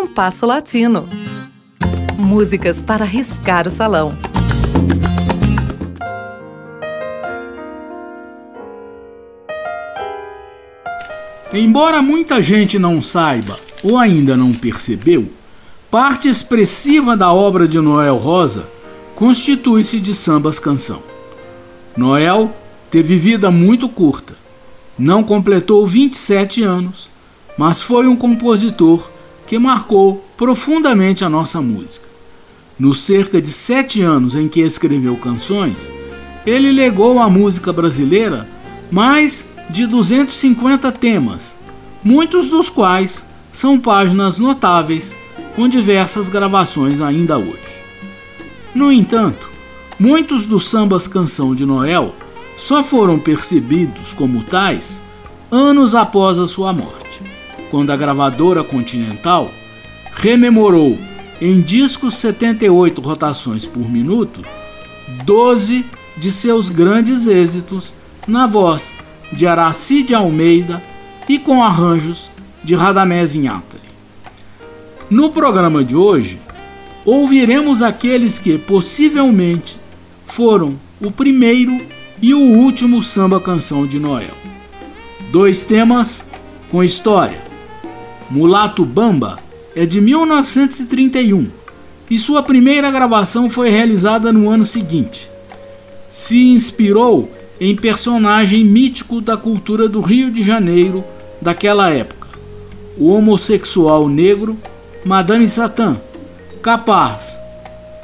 Compasso Latino. Músicas para riscar o salão. Embora muita gente não saiba ou ainda não percebeu, parte expressiva da obra de Noel Rosa constitui-se de sambas canção. Noel teve vida muito curta. Não completou 27 anos, mas foi um compositor que marcou profundamente a nossa música. Nos cerca de sete anos em que escreveu canções, ele legou à música brasileira mais de 250 temas, muitos dos quais são páginas notáveis com diversas gravações ainda hoje. No entanto, muitos dos sambas canção de Noel só foram percebidos como tais anos após a sua morte, quando a gravadora Continental rememorou em discos 78 rotações por minuto 12 de seus grandes êxitos na voz de Aracide Almeida e com arranjos de Radamés Inhatari. No programa de hoje, ouviremos aqueles que possivelmente foram o primeiro e o último samba canção de Noel. Dois temas com história. Mulato Bamba é de 1931 e sua primeira gravação foi realizada no ano seguinte. Se inspirou em personagem mítico da cultura do Rio de Janeiro daquela época, o homossexual negro Madame Satã, capaz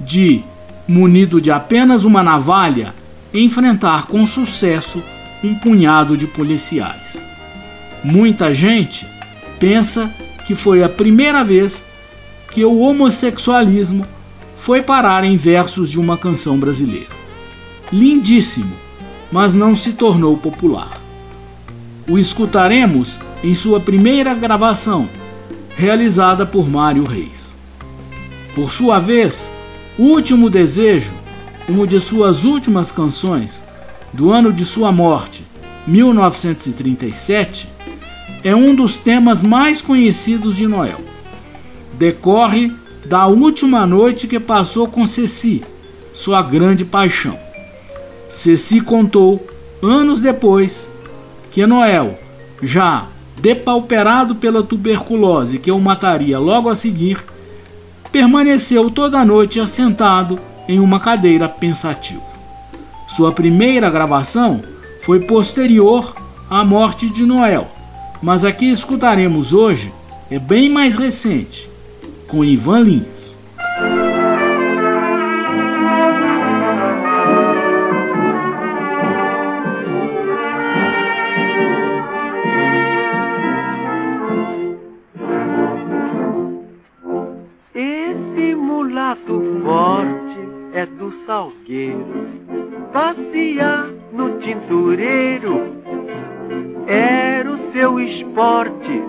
de, munido de apenas uma navalha, enfrentar com sucesso um punhado de policiais. Muita gente pensa que foi a primeira vez que o homossexualismo foi parar em versos de uma canção brasileira. Lindíssimo, mas não se tornou popular. O escutaremos em sua primeira gravação, realizada por Mário Reis. Por sua vez, Último Desejo, uma de suas últimas canções, do ano de sua morte, 1937, é um dos temas mais conhecidos de Noel. Decorre da última noite que passou com Ceci, sua grande paixão. Ceci contou, anos depois, que Noel, já depauperado pela tuberculose que o mataria logo a seguir, permaneceu toda a noite assentado em uma cadeira pensativo. Sua primeira gravação foi posterior à morte de Noel, mas a que escutaremos hoje é bem mais recente, com Ivan Lins. mulato forte é do salgueiro, passear no tintureiro esporte.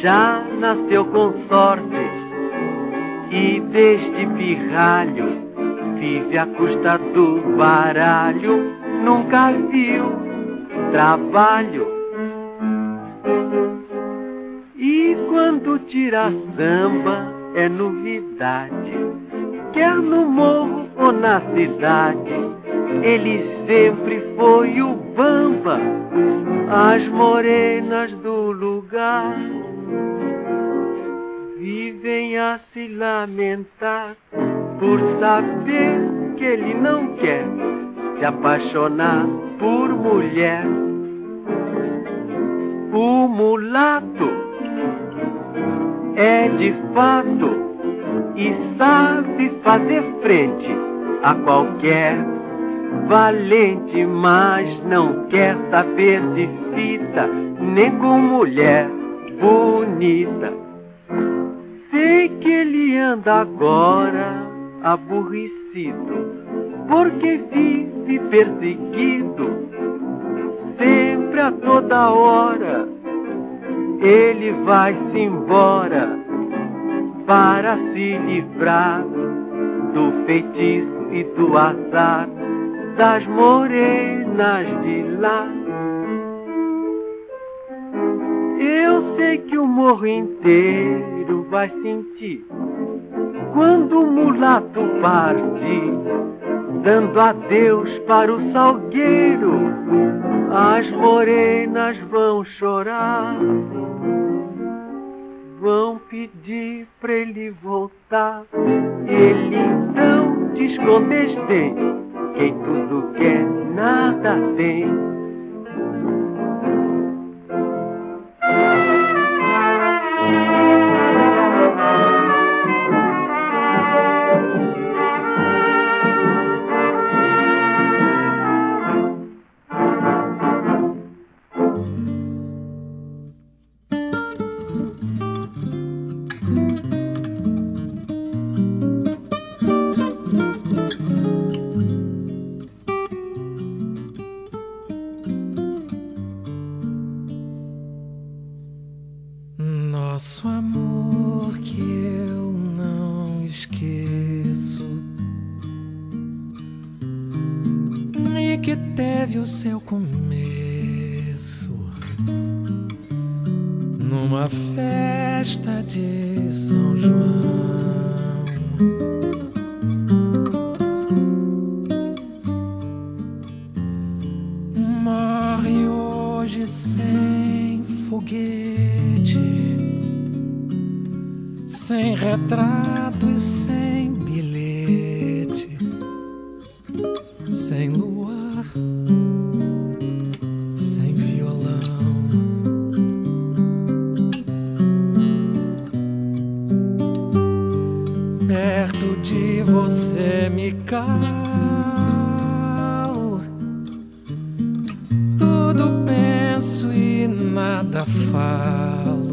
Já nasceu com sorte e deste pirralho vive à custa do baralho, nunca viu trabalho. E quando tira samba é novidade. Quer no morro ou na cidade, ele sempre foi o bamba, as morenas do lugar. Vivem a se lamentar por saber que ele não quer se apaixonar por mulher. O mulato é de fato e sabe fazer frente a qualquer valente, mas não quer saber de fita, nem com mulher bonita. Sei que ele anda agora aborrecido, porque vive perseguido, sempre a toda hora ele vai-se embora para se livrar do feitiço e do azar das morenas de lá. Eu sei que o morro inteiro vai sentir quando o mulato parte, dando adeus para o salgueiro, as morenas vão chorar, vão pedir para ele voltar. Ele então desdém: quem tudo quer, nada tem. thank que teve o seu começo numa festa de São João. Morre hoje sem foguete, sem retrato e sem bilhete, sem luz sem violão. Perto de você me calo, tudo penso e nada falo.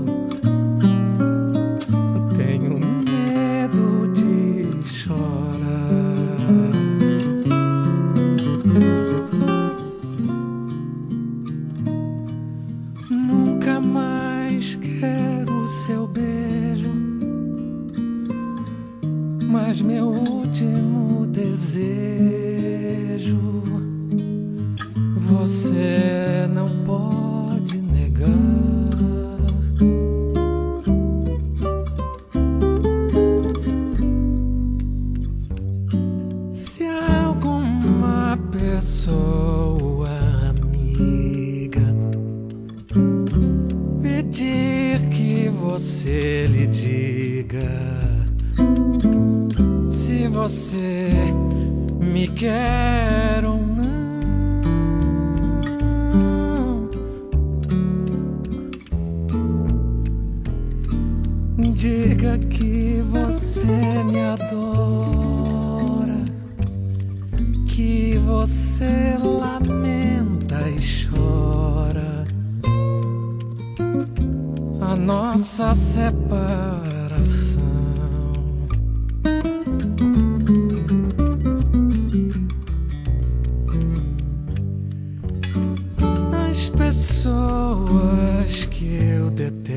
mais quero seu beijo, mas meu último desejo você não pode negar. Se alguma pessoa você lhe diga se você me quer ou não. Diga que você me adora, que você lamenta. nossa separação. As pessoas que eu detesto,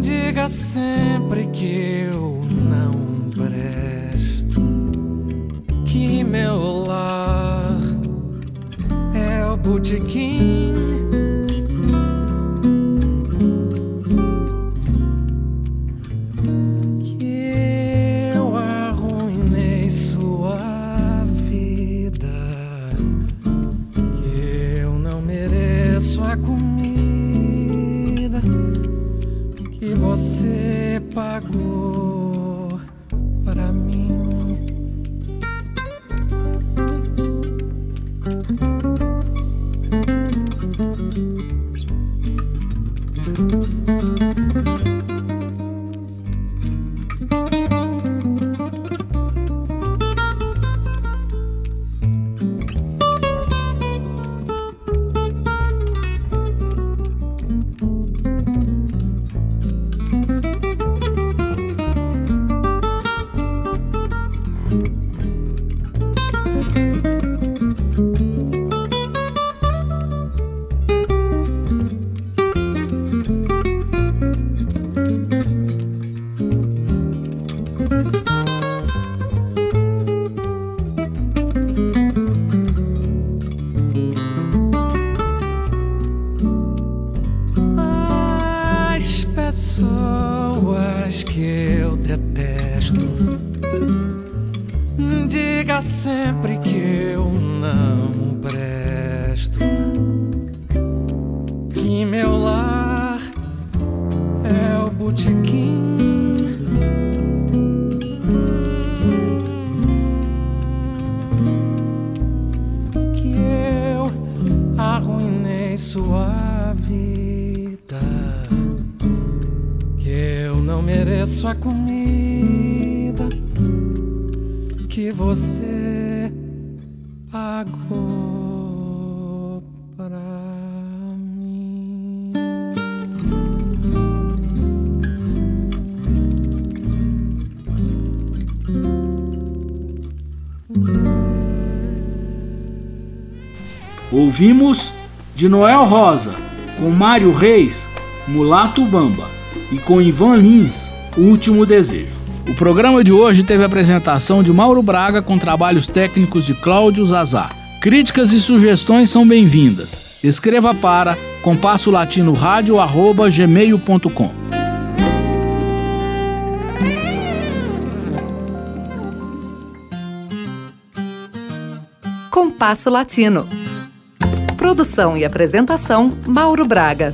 diga sempre que eu não presto, que meu lar é o botequim você pagou. Detesto. Diga sempre que eu não presto. Que meu lar é o botequim. Que eu arruinei sua vida. Mereço a comida que você pagou. Ouvimos de Noel Rosa, com Mário Reis, Mulato Bamba, e com Ivan Lins, Último Desejo. O programa de hoje teve a apresentação de Mauro Braga com trabalhos técnicos de Cláudio Zazar. Críticas e sugestões são bem-vindas. Escreva para compasso latino arroba gmail.com. Compasso Latino. Produção e apresentação: Mauro Braga.